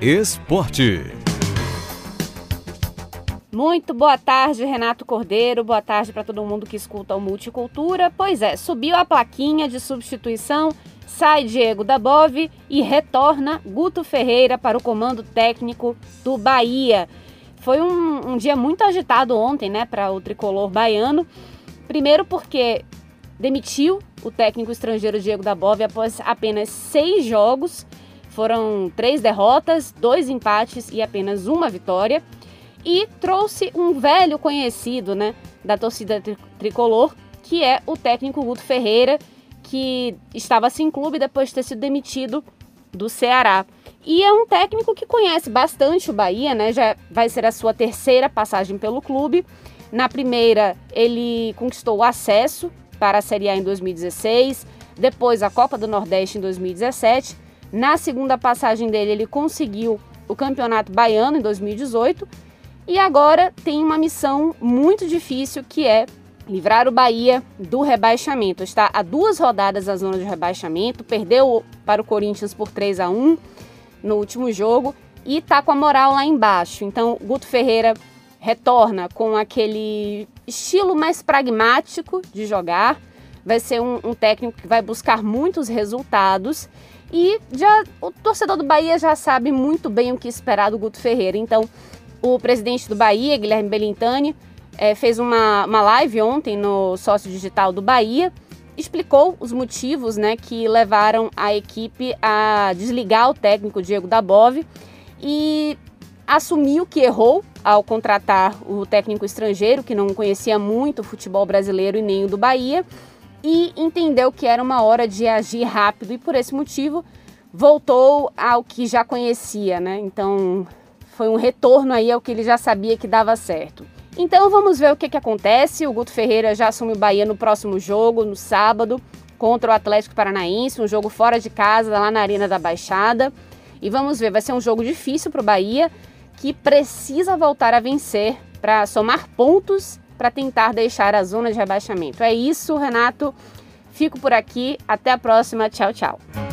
Esporte. Muito boa tarde, Renato Cordeiro. Boa tarde para todo mundo que escuta o Multicultura. Pois é, subiu a plaquinha de substituição, sai Diego Dabove e retorna Guto Ferreira para o comando técnico do Bahia. Foi um, um dia muito agitado ontem, né, para o tricolor baiano. Primeiro porque demitiu o técnico estrangeiro Diego Dabove após apenas seis jogos. Foram três derrotas, dois empates e apenas uma vitória. E trouxe um velho conhecido né, da torcida tricolor, que é o técnico Guto Ferreira, que estava sem clube depois de ter sido demitido do Ceará. E é um técnico que conhece bastante o Bahia, né? Já vai ser a sua terceira passagem pelo clube. Na primeira, ele conquistou o acesso para a Série A em 2016, depois a Copa do Nordeste em 2017. Na segunda passagem dele, ele conseguiu o Campeonato Baiano em 2018 e agora tem uma missão muito difícil que é livrar o Bahia do rebaixamento. Está a duas rodadas da zona de rebaixamento, perdeu para o Corinthians por 3 a 1 no último jogo e está com a moral lá embaixo. Então, Guto Ferreira retorna com aquele estilo mais pragmático de jogar. Vai ser um, um técnico que vai buscar muitos resultados e já o torcedor do Bahia já sabe muito bem o que esperar do Guto Ferreira. Então, o presidente do Bahia, Guilherme Belintani, é, fez uma, uma live ontem no sócio digital do Bahia, explicou os motivos né, que levaram a equipe a desligar o técnico Diego Dabove e assumiu que errou ao contratar o técnico estrangeiro, que não conhecia muito o futebol brasileiro e nem o do Bahia, e entendeu que era uma hora de agir rápido e por esse motivo voltou ao que já conhecia, né? Então foi um retorno aí ao que ele já sabia que dava certo. Então vamos ver o que, que acontece. O Guto Ferreira já assume o Bahia no próximo jogo, no sábado, contra o Atlético Paranaense, um jogo fora de casa, lá na Arena da Baixada. E vamos ver, vai ser um jogo difícil para o Bahia, que precisa voltar a vencer para somar pontos para tentar deixar a zona de rebaixamento. É isso, Renato. Fico por aqui. Até a próxima. Tchau, tchau.